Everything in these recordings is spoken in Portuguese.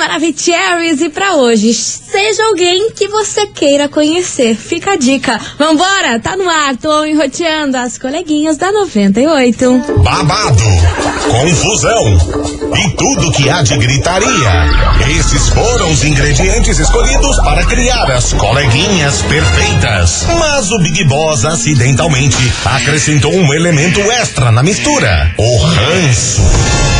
Maravicheries e para hoje, seja alguém que você queira conhecer. Fica a dica. Vambora, tá no ar, tô enroteando as coleguinhas da 98. Babado, confusão e tudo que há de gritaria. Esses foram os ingredientes escolhidos para criar as coleguinhas perfeitas. Mas o Big Boss acidentalmente acrescentou um elemento extra na mistura: o ranço.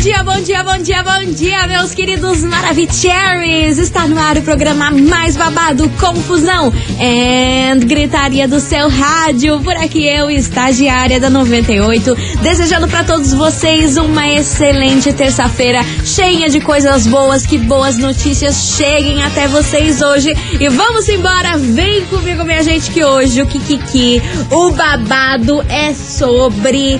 Dia, bom dia, bom dia, bom dia, meus queridos Maravicheries! Está no ar o programa mais babado, Confusão e Gritaria do seu rádio. Por aqui eu, estagiária da 98, desejando para todos vocês uma excelente terça-feira, cheia de coisas boas, que boas notícias cheguem até vocês hoje. E vamos embora, vem comigo, minha gente, que hoje o Kikiki, o babado é sobre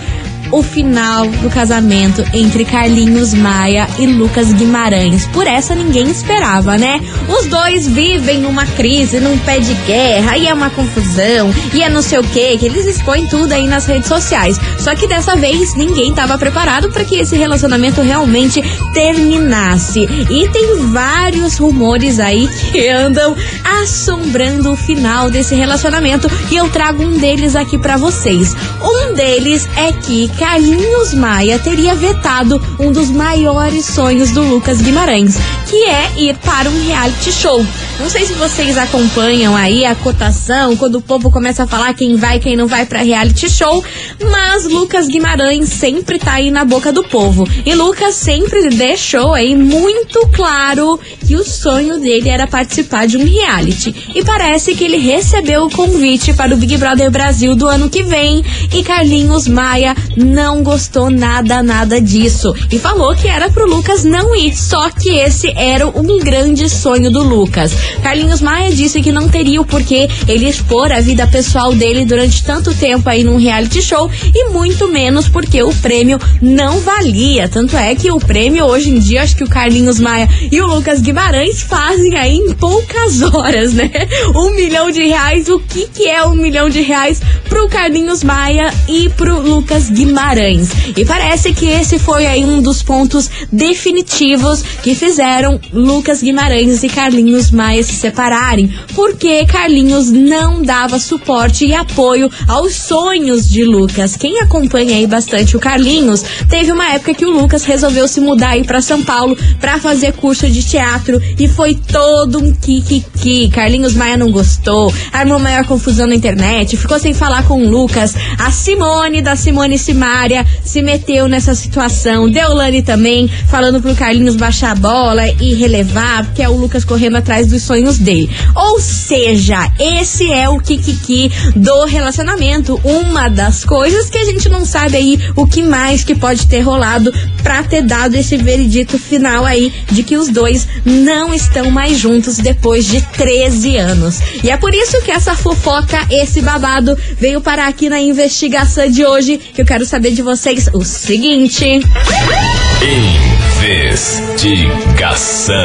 o final do casamento entre Carlinhos Maia e Lucas Guimarães. Por essa ninguém esperava, né? Os dois vivem numa crise, num pé de guerra, e é uma confusão, e é não sei o que, que eles expõem tudo aí nas redes sociais. Só que dessa vez ninguém estava preparado para que esse relacionamento realmente terminasse. E tem vários rumores aí que andam assombrando o final desse relacionamento e eu trago um deles aqui para vocês. Um deles é que Carlinhos Maia teria vetado um dos maiores sonhos do Lucas Guimarães, que é ir para um reality show. Não sei se vocês acompanham aí a cotação, quando o povo começa a falar quem vai quem não vai para reality show, mas Lucas Guimarães sempre tá aí na boca do povo. E Lucas sempre deixou aí muito claro que o sonho dele era participar de um reality. E parece que ele recebeu o convite para o Big Brother Brasil do ano que vem e Carlinhos Maia não gostou nada, nada disso. E falou que era pro Lucas não ir. Só que esse era um grande sonho do Lucas. Carlinhos Maia disse que não teria o porquê ele expor a vida pessoal dele durante tanto tempo aí num reality show e muito menos porque o prêmio não valia. Tanto é que o prêmio hoje em dia, acho que o Carlinhos Maia e o Lucas Guimarães fazem aí em poucas horas, né? Um milhão de reais. O que, que é um milhão de reais pro Carlinhos Maia e pro Lucas Guimarães? E parece que esse foi aí um dos pontos definitivos que fizeram Lucas Guimarães e Carlinhos Maia se separarem, porque Carlinhos não dava suporte e apoio aos sonhos de Lucas. Quem acompanha aí bastante o Carlinhos, teve uma época que o Lucas resolveu se mudar aí para São Paulo para fazer curso de teatro e foi todo um kikiki. Carlinhos Maia não gostou, armou maior confusão na internet, ficou sem falar com o Lucas. A Simone da Simone Simária se meteu nessa situação. Deolane também falando pro Carlinhos baixar a bola e relevar, porque é o Lucas correndo atrás dos sonhos dele. Ou seja, esse é o kikiki do relacionamento. Uma das coisas que a gente não sabe aí o que mais que pode ter rolado pra ter dado esse veredito final aí de que os dois não estão mais juntos depois de 13 anos. E é por isso que essa fofoca, esse babado, veio parar aqui na investigação de hoje, que eu quero saber de vocês o seguinte. Investigação.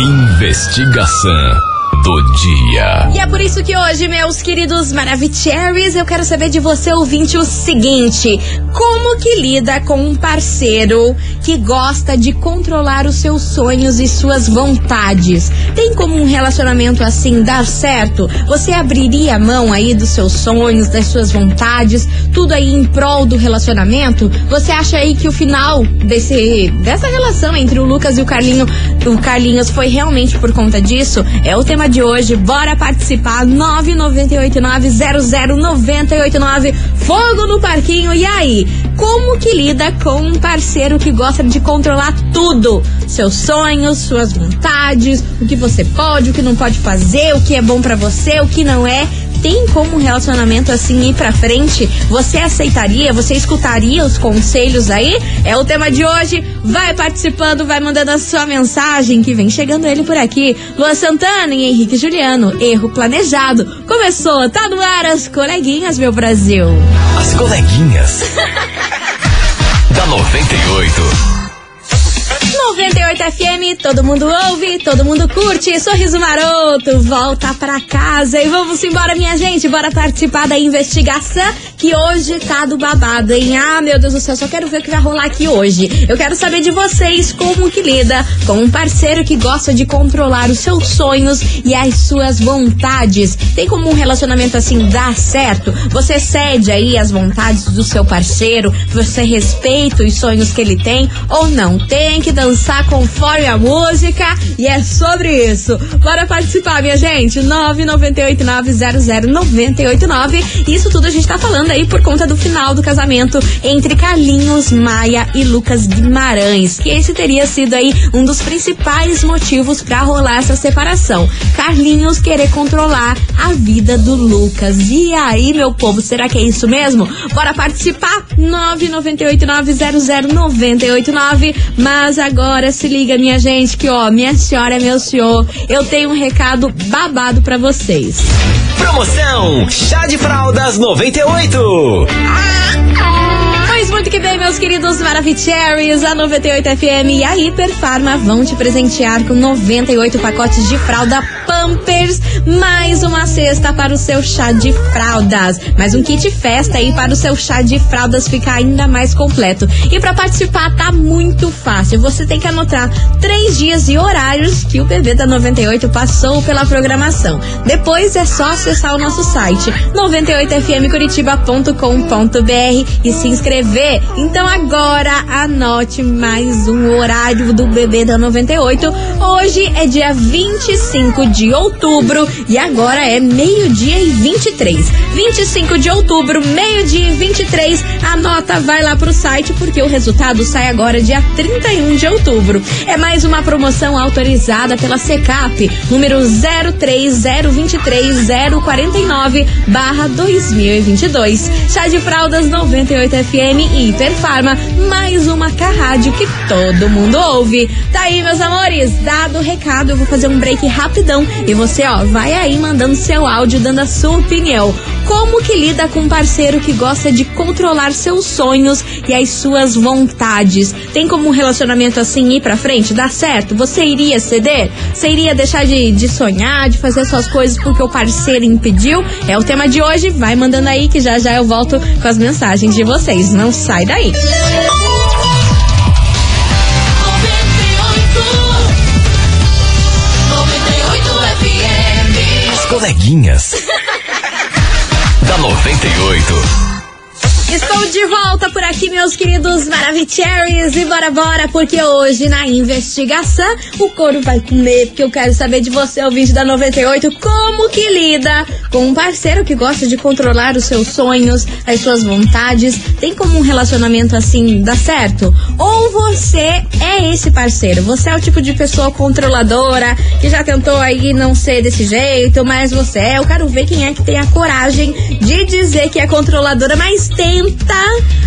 Investigação do dia. E é por isso que hoje, meus queridos Maravicheries, eu quero saber de você, ouvinte, o seguinte: como que lida com um parceiro que gosta de controlar os seus sonhos e suas vontades? Tem como um relacionamento assim dar certo? Você abriria a mão aí dos seus sonhos, das suas vontades, tudo aí em prol do relacionamento? Você acha aí que o final desse dessa relação entre o Lucas e o Carlinho, o Carlinhos foi realmente por conta disso? É o tema de hoje. Bora participar. 998900989. Fogo no parquinho. E aí? Como que lida com um parceiro que gosta de controlar tudo? Seus sonhos, suas vontades, o que você pode, o que não pode fazer, o que é bom para você, o que não é tem como um relacionamento assim ir pra frente? Você aceitaria? Você escutaria os conselhos aí? É o tema de hoje. Vai participando, vai mandando a sua mensagem que vem chegando ele por aqui. Luan Santana e Henrique Juliano. Erro planejado. Começou, tá no ar as coleguinhas, meu Brasil. As coleguinhas. da 98. 98 FM, todo mundo ouve, todo mundo curte. Sorriso maroto, volta pra casa e vamos embora, minha gente. Bora participar da investigação que hoje tá do babado, hein? Ah, meu Deus do céu, só quero ver o que vai rolar aqui hoje. Eu quero saber de vocês como que lida com um parceiro que gosta de controlar os seus sonhos e as suas vontades. Tem como um relacionamento assim dar certo? Você cede aí as vontades do seu parceiro? Você respeita os sonhos que ele tem ou não? Tem que dançar conforme a música e é sobre isso. Bora participar, minha gente. 998900989. Isso tudo a gente tá falando aí por conta do final do casamento entre Carlinhos Maia e Lucas Guimarães, que esse teria sido aí um dos principais motivos para rolar essa separação. Carlinhos querer controlar a vida do Lucas. E aí, meu povo, será que é isso mesmo? Bora participar? 998900989. Mas agora se liga, minha gente, que ó, minha senhora, meu senhor, eu tenho um recado babado para vocês. Promoção Chá de Fraldas 98. Pois muito que bem, meus queridos Maravicheries, a 98 FM e a Hiperfarma vão te presentear com 98 pacotes de fralda Pampers, mais uma cesta para o seu chá de fraldas, mais um kit festa aí para o seu chá de fraldas ficar ainda mais completo. E para participar tá muito fácil, você tem que anotar três dias e horários que o PV da 98 passou pela programação. Depois é só acessar o nosso site 98fmcuritiba.com.br e se inscrever. Então agora anote mais um horário do bebê da 98. Hoje é dia 25 de outubro e agora é meio-dia e 23. 25 de outubro, meio-dia e 23. Anota, vai lá pro site porque o resultado sai agora dia 31 de outubro. É mais uma promoção autorizada pela Secap, número 03023049 barra 2022. Chá de fraldas 98 FM e Hiperfarma, mais uma rádio que todo mundo ouve. Tá aí, meus amores, dado o recado, eu vou fazer um break rapidão e você, ó, vai aí mandando seu áudio, dando a sua opinião. Como que lida com um parceiro que gosta de controlar seus sonhos e as suas vontades? Tem como um relacionamento assim ir pra frente? Dá certo? Você iria ceder? Você iria deixar de, de sonhar, de fazer suas coisas porque o parceiro impediu? É o tema de hoje. Vai mandando aí que já já eu volto com as mensagens de vocês. Não sai daí. As coleguinhas. da 98. Estou de volta por aqui, meus queridos Maravicheries. E bora, bora, porque hoje na investigação o couro vai comer. Porque eu quero saber de você, ouvinte da 98, como que lida com um parceiro que gosta de controlar os seus sonhos, as suas vontades. Tem como um relacionamento assim dar certo? Ou você é esse parceiro? Você é o tipo de pessoa controladora que já tentou aí não ser desse jeito, mas você é. Eu quero ver quem é que tem a coragem de dizer que é controladora, mas tenta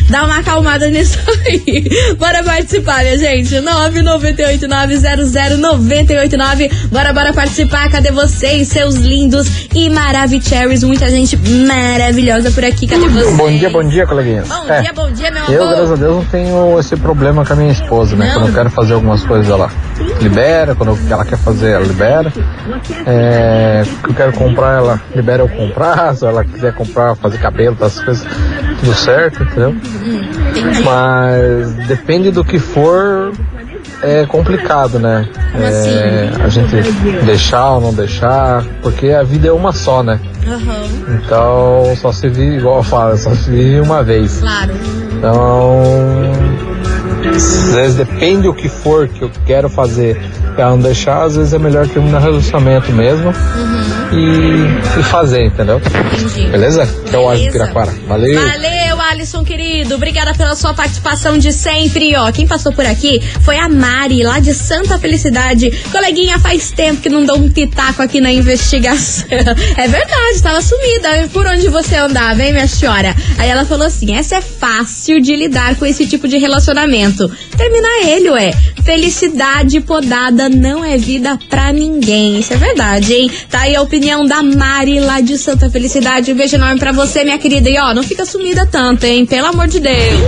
dar uma acalmada nisso aí. Bora participar, minha gente. 998900989. Bora, bora participar. Cadê vocês, seus lindos e maravicheries? Muita gente maravilhosa por aqui. Cadê vocês? Bom dia, bom dia, coleguinhas. Bom É, dia, bom dia, meu Eu, amor. graças a Deus, não tenho esse problema com a minha esposa, né? Não. Quando eu quero fazer algumas coisas, ela libera. Quando ela quer fazer, ela libera. É, que eu quero comprar, ela libera eu comprar. Se ela quiser comprar, fazer cabelo, essas coisas, tudo certo, entendeu? Mas depende do que for, é complicado, né? É, assim? a gente deixar ou não deixar, porque a vida é uma só, né? Então só se vive, igual eu falo, só se vive uma vez. claro. Então, às vezes depende do que for que eu quero fazer pra não deixar, às vezes é melhor terminar o relacionamento mesmo e, e fazer, entendeu? Entendi. Beleza? Que é o Beleza. Piraquara. Valeu! Valeu, Alisson, querido. Obrigada pela sua participação de sempre. Ó, quem passou por aqui foi a Mari, lá de Santa Felicidade. Coleguinha, faz tempo que não dou um pitaco aqui na investigação. É verdade, tava sumida. Por onde você andava, hein, minha senhora? Aí ela falou assim: essa é fácil de lidar com esse tipo de relacionamento. Terminar ele, ué. Felicidade podada não é vida pra ninguém. Isso é verdade, hein? Tá aí a opinião da Mari lá de Santa Felicidade. Um beijo enorme pra você, minha querida. E ó, não fica sumida tanto. Hein? Pelo amor de Deus.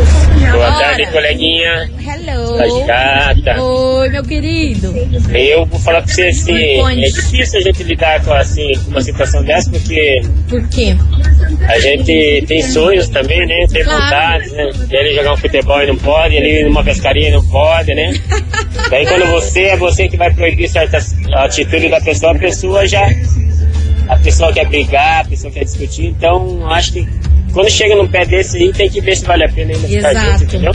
Boa tarde, coleguinha. Hello. Tá. Oi, meu querido. Eu vou falar pra você assim, é difícil a gente lidar com, assim, com uma situação dessa, porque Por quê? a gente tem sonhos também, né? Tem Claro. vontades, né? Ele jogar um futebol e não pode, ele ir numa pescaria e não pode, né? Daí quando você é você que vai proibir certas atitudes da pessoa, a pessoa já. A pessoa quer brigar, a pessoa quer discutir, então acho que quando chega num pé desse aí tem que ver se vale a pena ainda ficar junto, entendeu?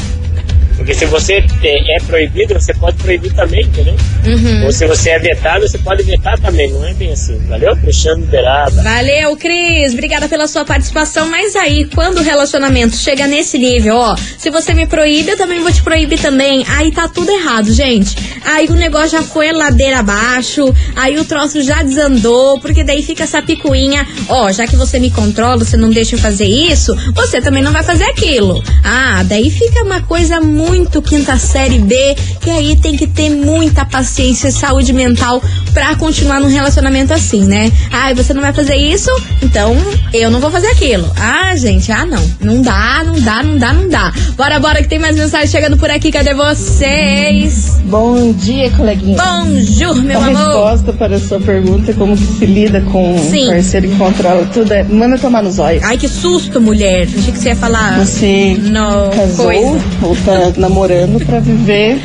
Porque se você é proibido, você pode proibir também, entendeu? Uhum. Ou se você é vetado, você pode vetar também, não é bem assim, valeu? Fechando beirada. Valeu, Cris. Obrigada pela sua participação. Mas aí, quando o relacionamento chega nesse nível, ó, se você me proíbe, eu também vou te proibir também. Aí tá tudo errado, gente. Aí o negócio já foi ladeira abaixo, aí o troço já desandou, porque daí fica essa picuinha, ó, já que você me controla, você não deixa eu fazer isso, você também não vai fazer aquilo. Ah, daí fica uma coisa muito quinta série B, que aí tem que ter muita paciência e saúde mental pra continuar num relacionamento assim, né? Ah, você não vai fazer isso, então eu não vou fazer aquilo. Ah, gente, ah não. Não dá, não dá, não dá, não dá. Bora, bora, que tem mais mensagem chegando por aqui. Cadê vocês? Bom dia, coleguinha. Bonjour, meu a amor. resposta para a sua pergunta, como que se lida com Sim. um parceiro que controla tudo, é manda tomar nos olhos. Ai, que susto, mulher. Achei que você ia falar. Você No, casou coisa. ou tá namorando para viver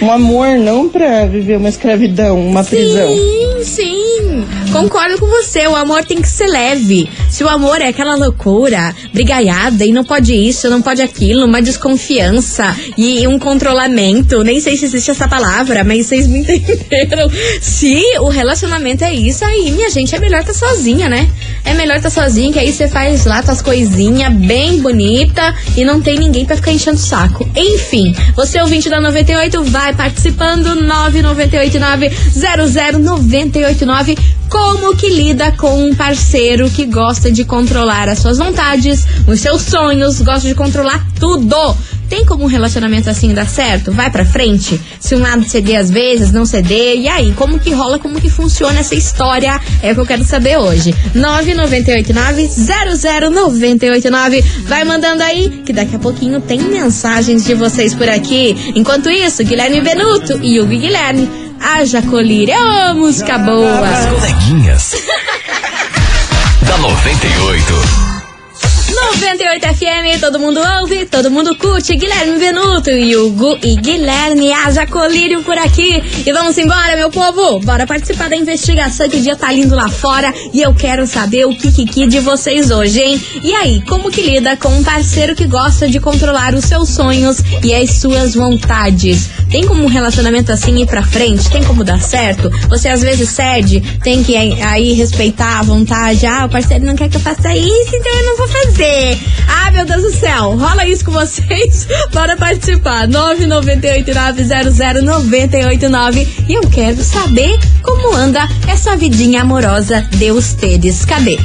um amor, não para viver uma escravidão, uma prisão. Sim, sim. Concordo com você. O amor tem que ser leve. Se o amor é aquela loucura, brigaiada e não pode isso, não pode aquilo, uma desconfiança e um controlamento. Nem sei se existe essa palavra, mas vocês me entenderam. Se o relacionamento é isso, aí, minha gente, é melhor tá sozinha, né? É melhor tá sozinha, que aí você faz lá tuas coisinhas bem bonita e não tem ninguém pra ficar enchendo o saco. Enfim, você ouvinte da 98, vai participando 998900989. Como que lida com um parceiro que gosta de controlar as suas vontades, os seus sonhos, gosta de controlar tudo? Tem como um relacionamento assim dar certo? Vai pra frente? Se um lado ceder às vezes, não ceder, e aí? Como que rola, como que funciona essa história? É o que eu quero saber hoje. 998900989. Vai mandando aí, que daqui a pouquinho tem mensagens de vocês por aqui. Enquanto isso, Guilherme Benuto e Hugo Guilherme, haja colírio. Ô, música boa! As coleguinhas. da 98. 98 FM, todo mundo ouve, todo mundo curte. Guilherme Venuto e Hugo e Guilherme Haja Colírio por aqui. E vamos embora, meu povo. Bora participar da investigação que o dia tá lindo lá fora. E eu quero saber o kikiki de vocês hoje, hein? E aí, como que lida com um parceiro que gosta de controlar os seus sonhos e as suas vontades? Tem como um relacionamento assim ir pra frente? Tem como dar certo? Você às vezes cede, tem que aí respeitar a vontade. Ah, o parceiro não quer que eu faça isso, então eu não vou fazer. Ah, meu Deus do céu, rola isso com vocês? Bora participar. 998900989. E eu quero saber como anda essa vidinha amorosa de ustedes. Cadê?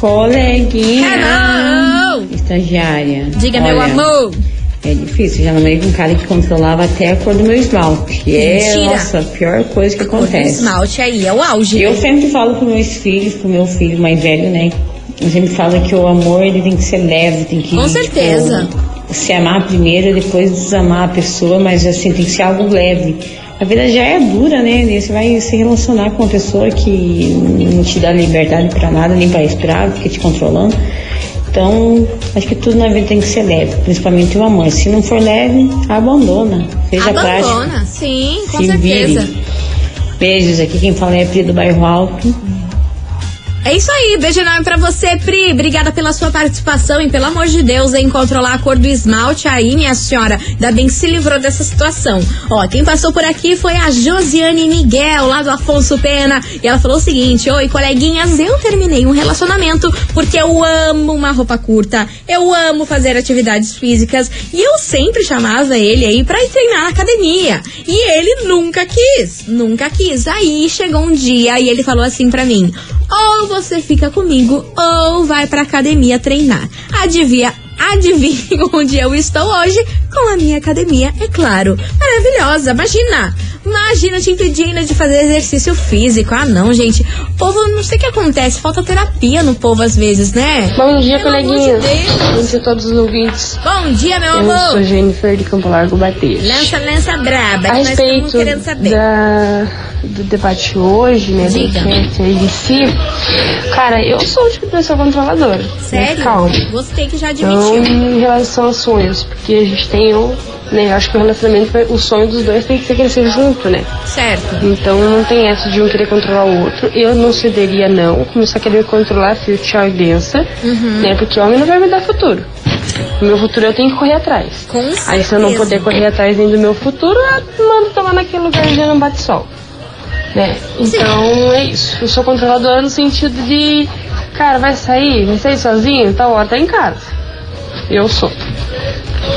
Coleguinha. Hello! Estagiária. Diga, meu Olha, amor. É difícil, já namorei com um cara que controlava até a cor do meu esmalte. Que é, Mentira. nossa, a pior coisa que O acontece. esmalte aí é o auge. Eu né? sempre falo para meus filhos, pro meu filho mais velho, né? Eu sempre falo que o amor ele tem que ser leve, tem que Com certeza. tipo, se amar primeiro, depois desamar a pessoa, mas assim tem que ser algo leve. A vida já é dura, né? Você vai se relacionar com uma pessoa que não te dá liberdade para nada, nem para respirar, fica te controlando. Então, acho que tudo na vida tem que ser leve, principalmente o amor. Se não for leve, abandona. Seja prático. Abandona, sim, com certeza. vire. Beijos, aqui quem fala é a Pri do Bairro Alto. É isso aí, beijo enorme pra você, Pri. Obrigada pela sua participação e pelo amor de Deus em controlar a cor do esmalte aí, minha senhora. Ainda bem que se livrou dessa situação. Ó, quem passou por aqui foi a Josiane Miguel, lá do Afonso Pena. E ela falou o seguinte: Oi, coleguinhas, eu terminei um relacionamento porque eu amo uma roupa curta, eu amo fazer atividades físicas e eu sempre chamava ele aí pra ir treinar na academia. E ele nunca quis, nunca quis. Aí chegou um dia e ele falou assim pra mim: ou você fica comigo ou vai pra academia treinar. Adivinha, adivinha onde eu estou hoje? Com a minha academia, é claro. Maravilhosa, imagina! Imagina te impedindo de fazer exercício físico. Ah, não, gente. O povo, não sei o que acontece, falta terapia no povo às vezes, né? Bom dia, Pelo amor de. Bom dia a todos os ouvintes. Bom dia, meu Eu amor. sou Jennifer de Campo Largo Bater. Lança, lança braba, A que respeito querendo saber. da, do debate hoje, né, do Diga. cast aí de si, cara, eu sou o tipo de pessoa controladora. Sério? Mas calma. Gostei que já Então, admitiu. em relação aos sonhos, porque a gente tem um, né, eu acho que o relacionamento, o sonho dos dois tem que ser crescer junto, né? Certo. Então não tem essa de um querer controlar o outro. Eu não cederia não, começar a querer controlar, fio, tchau e benção, Uhum. né? Porque homem não vai me dar futuro. O meu futuro eu tenho que correr atrás. Com Aí se eu não certeza. puder correr atrás nem do meu futuro, eu mando tomar naquele lugarzinho não bate sol. Né? Então é isso. Eu sou controladora no sentido de, cara, vai sair, vai sair sozinho, tal hora tá em casa. Eu sou.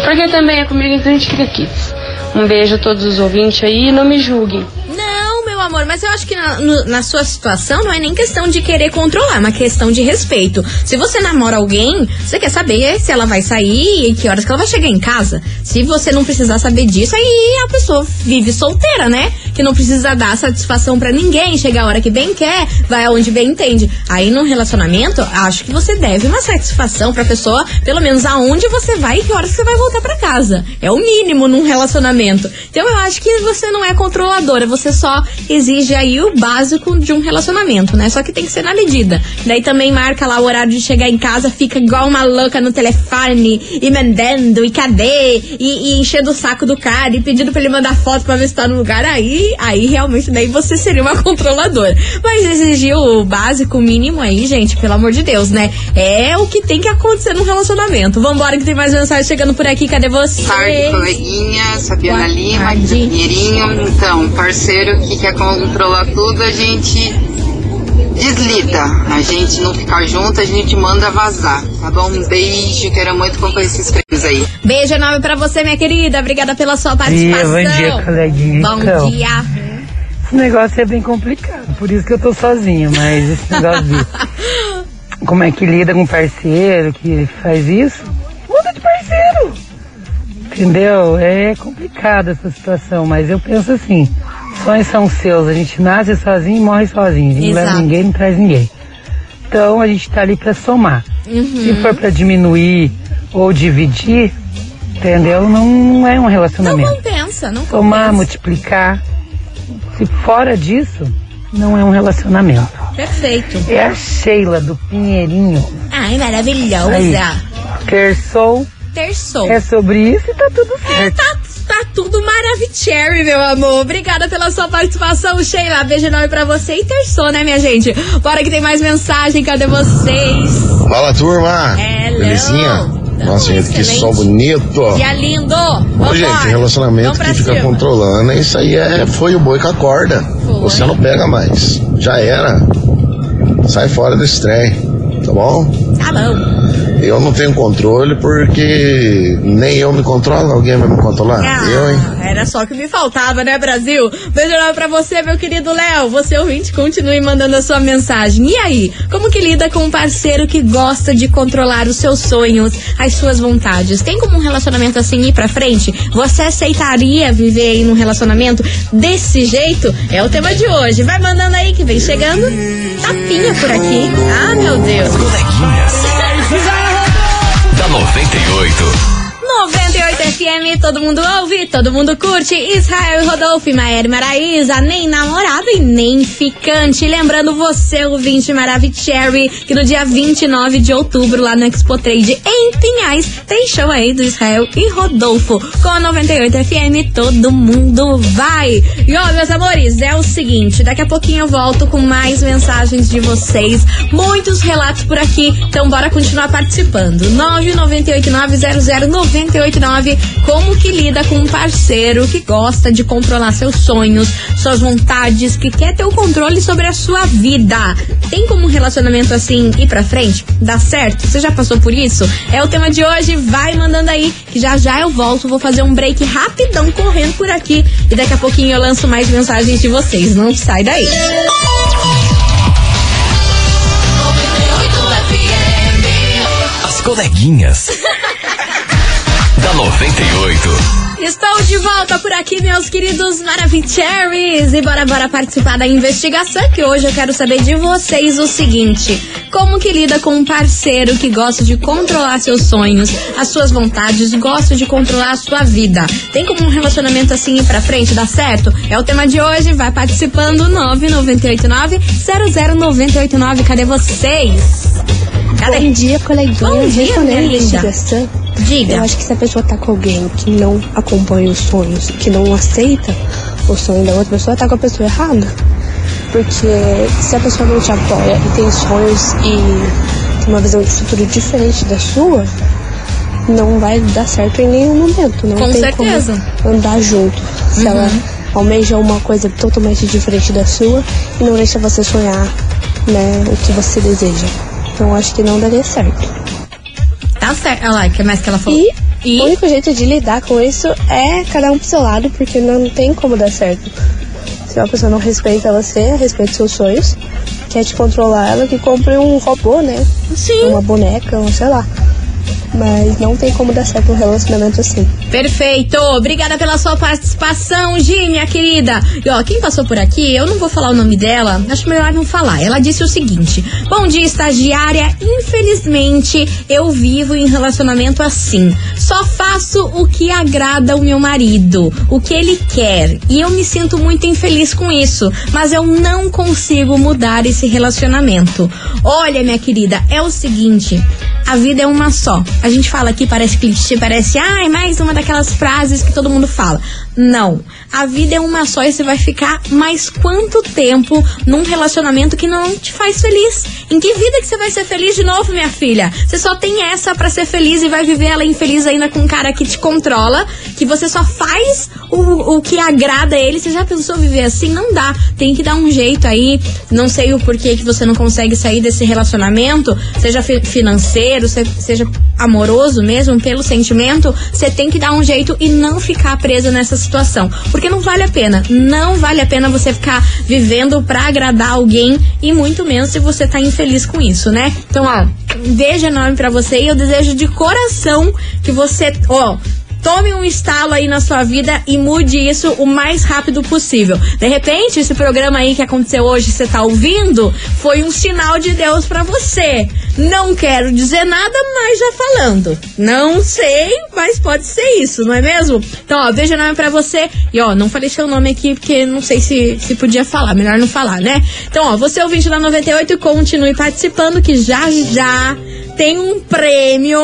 Porque também é comigo então a gente fica kids. Um beijo a todos os ouvintes aí e não me julguem. Não, meu amor, mas eu acho que na, no- na sua situação não é nem questão de querer controlar, é uma questão de respeito. Se você namora alguém, você quer saber se ela vai sair e que horas que ela vai chegar em casa. Se você não precisar saber disso, aí a pessoa vive solteira, né? Que não precisa dar satisfação pra ninguém, chega a hora que bem quer, vai aonde bem entende. Aí no relacionamento, acho que você deve uma satisfação pra pessoa, pelo menos aonde você vai e que horas você vai voltar pra casa. É o mínimo num relacionamento. Então eu acho que você não é controladora, você só exige aí o básico de um relacionamento, né? Só que tem que ser na medida. Daí também marca lá o horário de chegar em casa, fica igual uma louca no telefone e mandando e cadê e, e enchendo o saco do cara e pedindo pra ele mandar foto pra ver se tá no lugar. Aí, aí realmente daí você seria uma controladora. Mas exigir o básico, o mínimo aí, gente, pelo amor de Deus, né? É o que tem que acontecer num relacionamento. Vambora que tem mais mensagem chegando por aqui. Cadê você? tarde, coleguinha. Fabiana Boa Lima, Pinheirinho. Então, parceiro que quer controlar tudo, a gente deslida. A gente não ficar junto, a gente manda vazar. Tá bom? Um beijo, quero muito concorrer esses prêmios aí. Beijo enorme pra você, minha querida. Obrigada pela sua Dia, participação. bom dia, coleguinha. Bom Então, dia. Esse negócio é bem complicado, por isso que eu tô sozinha, mas esse negócio de como é que lida com um parceiro que faz isso, muda de parceiro. Entendeu? É complicada essa situação, mas eu penso assim, sonhos são seus, a gente nasce sozinho e morre sozinho, a gente não leva ninguém, não traz ninguém. Então a gente tá ali pra somar. Uhum. Se for pra diminuir ou dividir, entendeu? Não, não é um Não relacionamento compensa, não somar, compensa. multiplicar. Se fora disso, não é um relacionamento. Perfeito. É a Sheila do Pinheirinho. Ai, maravilhosa. Aí. Terçou, Terçou. é sobre isso e tá tudo certo. Tá, tá tudo maravilhoso, meu amor. Obrigada pela sua participação, Sheila. Beijo enorme pra você e terçou, né, minha gente? Bora que tem mais mensagem. Cadê vocês? Fala turma! Hello. Belezinha? Tamo Nossa, gente, que sol bonito! Dia lindo. Vambora. gente, relacionamento que fica cima. controlando, isso aí é foi o boi com a corda. Você não pega mais. Já era. Sai fora desse trem, tá bom? Tá bom. Eu não tenho controle porque nem eu me controlo, alguém vai me controlar? Ah, Eu, hein? Era só o que me faltava, né, Brasil? Beijo enorme pra você, meu querido Léo. Você ouvinte, continue mandando a sua mensagem. E aí, como que lida com um parceiro que gosta de controlar os seus sonhos, as suas vontades? Tem como um relacionamento assim ir pra frente? Você aceitaria viver aí num relacionamento desse jeito? É o tema de hoje. Vai mandando aí que vem chegando. Tapinha por aqui. Ah, meu Deus. Coleguinhas. Da 98. 98 FM, todo mundo ouve, todo mundo curte. Israel Rodolfo, Maera e Maraísa, nem namorado e nem ficante. Lembrando você, ouvinte Maravicherry, que no dia 29 de outubro, lá no Expo Trade em Pinhais, tem show aí do Israel e Rodolfo. Com a 98 FM, todo mundo vai. E ó, meus amores, é o seguinte, daqui a pouquinho eu volto com mais mensagens de vocês, muitos relatos por aqui, então bora continuar participando. 998900989, como que lida com um parceiro que gosta de controlar seus sonhos, suas vontades, que quer ter o controle sobre a sua vida. Tem como um relacionamento assim ir pra frente? Dá certo? Você já passou por isso? É o tema de hoje, vai mandando aí, que já já eu volto, vou fazer um break rapidão correndo por aqui e daqui a pouquinho eu lanço mais mensagens de vocês. Não sai daí. As coleguinhas. Da 98. Estou de volta por aqui, meus queridos Maravicheries. E bora, bora participar da investigação, que hoje eu quero saber de vocês o seguinte: como que lida com um parceiro que gosta de controlar seus sonhos, as suas vontades, gosta de controlar a sua vida? Tem como um relacionamento assim ir pra frente, dar certo? É o tema de hoje, vai participando 9989-00989. Cadê vocês? Cadê? Bom dia, coleguinha. Bom dia, Respondendo a investigação, Diga. eu acho que se a pessoa tá com alguém que não acompanha os sonhos, que não aceita o sonho da outra pessoa, tá com a pessoa errada. Porque se a pessoa não te apoia e tem sonhos e tem uma visão de futuro diferente da sua, não vai dar certo em nenhum momento. Não Com tem certeza. como andar junto. Se Uhum. ela almeja uma coisa totalmente diferente da sua e não deixa você sonhar né, o que você deseja. Então acho que não daria certo. Olha lá, o que mais que ela falou? E, o único jeito de lidar com isso é cada um pro seu lado, porque não tem como dar certo. Se uma pessoa não respeita você, respeita seus sonhos, quer te controlar, ela que compre um robô, né? Sim. Uma boneca, um sei lá. Mas não tem como dar certo um relacionamento assim. Perfeito! Obrigada pela sua participação, Gi, minha querida. E ó, quem passou por aqui, eu não vou falar o nome dela, acho melhor não falar. Ela disse o seguinte: Bom dia, estagiária. Infelizmente, eu vivo em relacionamento assim. Só faço o que agrada o meu marido, o que ele quer. E eu me sinto muito infeliz com isso. Mas eu não consigo mudar esse relacionamento. Olha, minha querida, é o seguinte: a vida é uma só. A gente fala aqui, parece clichê, parece, ai, mais uma daquelas frases que todo mundo fala. Não. A vida é uma só e você vai ficar mais quanto tempo num relacionamento que não te faz feliz? Em que vida que você vai ser feliz de novo, minha filha? Você só tem essa pra ser feliz e vai viver ela infeliz ainda com um cara que te controla, que você só faz o, o que agrada a ele. Você já pensou viver assim? Não dá. Tem que dar um jeito aí. Não sei o porquê que você não consegue sair desse relacionamento, seja fi- financeiro, se- seja amoroso mesmo, pelo sentimento. Você tem que dar um jeito e não ficar presa nessa situação. Porque não vale a pena. Não vale a pena você ficar vivendo pra agradar alguém e muito menos se você tá infeliz com isso, né? Então, ó, um beijo enorme pra você e eu desejo de coração que você, ó, Tome um estalo aí na sua vida e mude isso o mais rápido possível. De repente, esse programa aí que aconteceu hoje, você tá ouvindo, foi um sinal de Deus pra você. Não quero dizer nada, mas já falando. Não sei, mas pode ser isso, não é mesmo? Então, ó, beijo enorme pra você. E ó, não falei seu nome aqui porque não sei se, se podia falar, melhor não falar, né? Então, ó, você ouvinte da 98, continue participando que já já tem um prêmio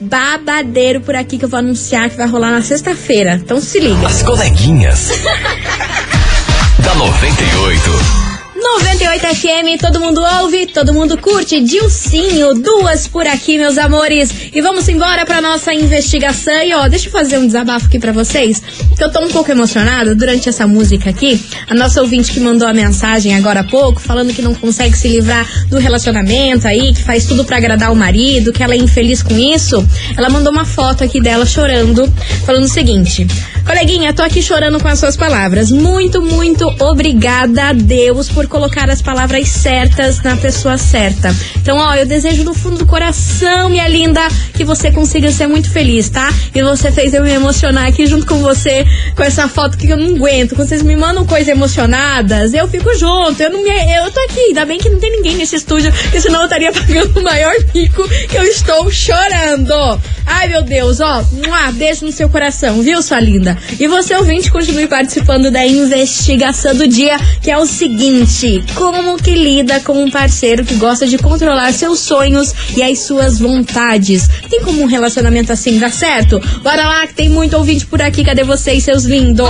babadeiro por aqui que eu vou anunciar que vai rolar na sexta-feira. Então se liga. As coleguinhas. da 98. 98 FM, todo mundo ouve, todo mundo curte. Dilcinho, duas por aqui, meus amores. E vamos embora pra nossa investigação. E ó, deixa eu fazer um desabafo aqui pra vocês, que eu tô um pouco emocionada durante essa música aqui. A nossa ouvinte que mandou a mensagem agora há pouco, falando que não consegue se livrar do relacionamento aí, que faz tudo pra agradar o marido, que ela é infeliz com isso. Ela mandou uma foto aqui dela chorando, falando o seguinte: Coleguinha, tô aqui chorando com as suas palavras. Muito, muito obrigada a Deus por colocar as palavras certas na pessoa certa. Então, ó, eu desejo do fundo do coração, minha linda, que você consiga ser muito feliz, tá? E você fez eu me emocionar aqui junto com você, com essa foto que eu não aguento. Quando vocês me mandam coisas emocionadas, eu fico junto. Eu não me, eu tô aqui, ainda bem que não tem ninguém nesse estúdio, porque senão eu estaria pagando o maior pico que eu estou chorando. Ai, meu Deus, ó, mua, beijo no seu coração, viu, sua linda? E você, ouvinte, continue participando da investigação do dia, que é o seguinte: como que lida com um parceiro que gosta de controlar seus sonhos e as suas vontades? Tem como um relacionamento assim dar certo? Bora lá, que tem muito ouvinte por aqui. Cadê vocês, seus lindos?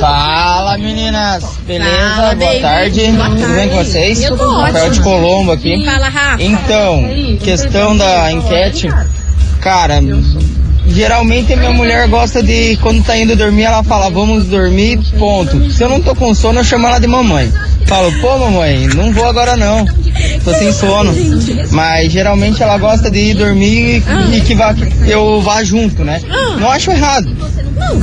Fala meninas, beleza? Fala, Boa baby. tarde. Boa Tudo bem com tarde. vocês? Eu tô Rafael de Colombo aqui. Fala, Rafa. Então, questão da enquete, cara, geralmente a minha mulher gosta de quando tá indo dormir, ela fala, vamos dormir, ponto. Se eu não tô com sono, eu chamo ela de mamãe. Falo, pô mamãe, não vou agora não. Tô sem sono. Mas geralmente ela gosta de ir dormir e que vá, eu vá junto, né? Não acho errado.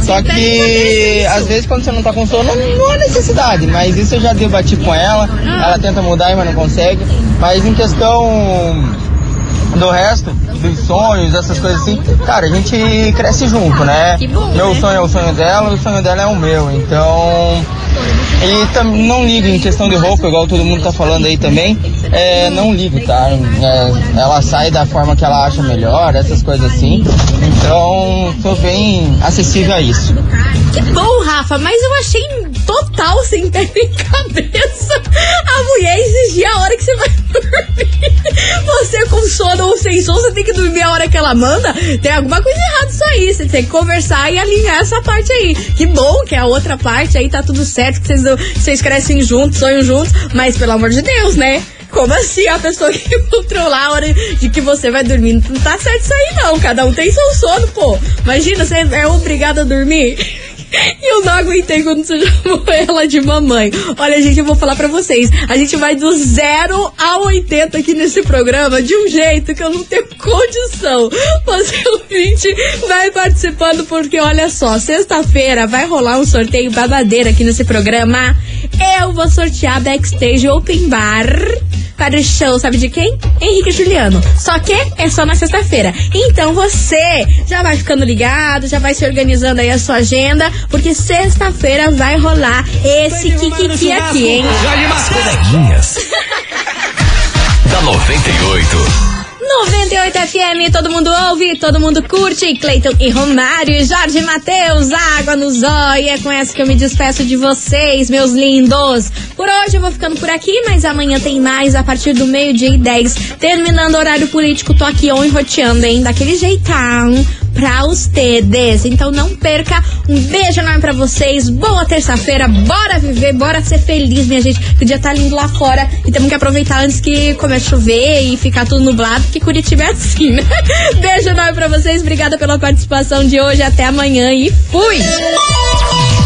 Só que às vezes quando você não tá com sono, não há necessidade. Mas isso eu já debati com ela. Ela tenta mudar, mas não consegue. Mas em questão do resto, dos sonhos, essas coisas assim, cara, a gente cresce junto, né? Meu sonho é o sonho dela, o sonho dela é o meu. Então, e tam, não ligo em questão de roupa, igual todo mundo tá falando aí também. É, não ligo, tá? É, ela sai da forma que ela acha melhor, essas coisas assim. Então, tô bem acessível a isso. Que bom, Rafa, mas eu achei total sem pé nem cabeça a mulher exigir a hora que você vai dormir. Você com sono ou sem sono, você tem que dormir a hora que ela manda. Tem alguma coisa errada isso aí. Você tem que conversar e alinhar essa parte aí. Que bom que a outra parte aí tá tudo certo, que vocês, vocês crescem juntos, sonham juntos, mas pelo amor de Deus, né? Como assim a pessoa que controlar a hora de que você vai dormir? Não tá certo isso aí, não. Cada um tem seu sono, pô. Imagina, você é obrigado a dormir. E eu não aguentei quando você chamou ela de mamãe. Olha, gente, eu vou falar pra vocês. A gente vai do zero ao 80 aqui nesse programa de um jeito que eu não tenho condição. Você, ouvinte, vai participando porque, olha só, sexta-feira vai rolar um sorteio babadeiro aqui nesse programa. Eu vou sortear Backstage Open Bar para o show, sabe de quem? Henrique e Juliano. Só que é só na sexta-feira. Então você já vai ficando ligado, já vai se organizando aí a sua agenda, porque sexta-feira vai rolar esse Kikiki aqui, hein? As coleguinhas. da 98. 98 FM, todo mundo ouve, todo mundo curte. Cleiton e Romário e Jorge Matheus, água no zóio. É com essa que eu me despeço de vocês, meus lindos. Por hoje eu vou ficando por aqui, mas amanhã tem mais a partir do meio-dia e 10. Terminando o horário político, tô aqui on roteando, hein? Daquele jeitão pra ustedes. Então não perca. Um beijo enorme pra vocês. Boa terça-feira. Bora viver, bora ser feliz, minha gente. O dia tá lindo lá fora e temos que aproveitar antes que comece a chover e ficar tudo nublado, porque Curitiba é assim, né? Beijo enorme pra vocês. Obrigada pela participação de hoje. Até amanhã e fui! 98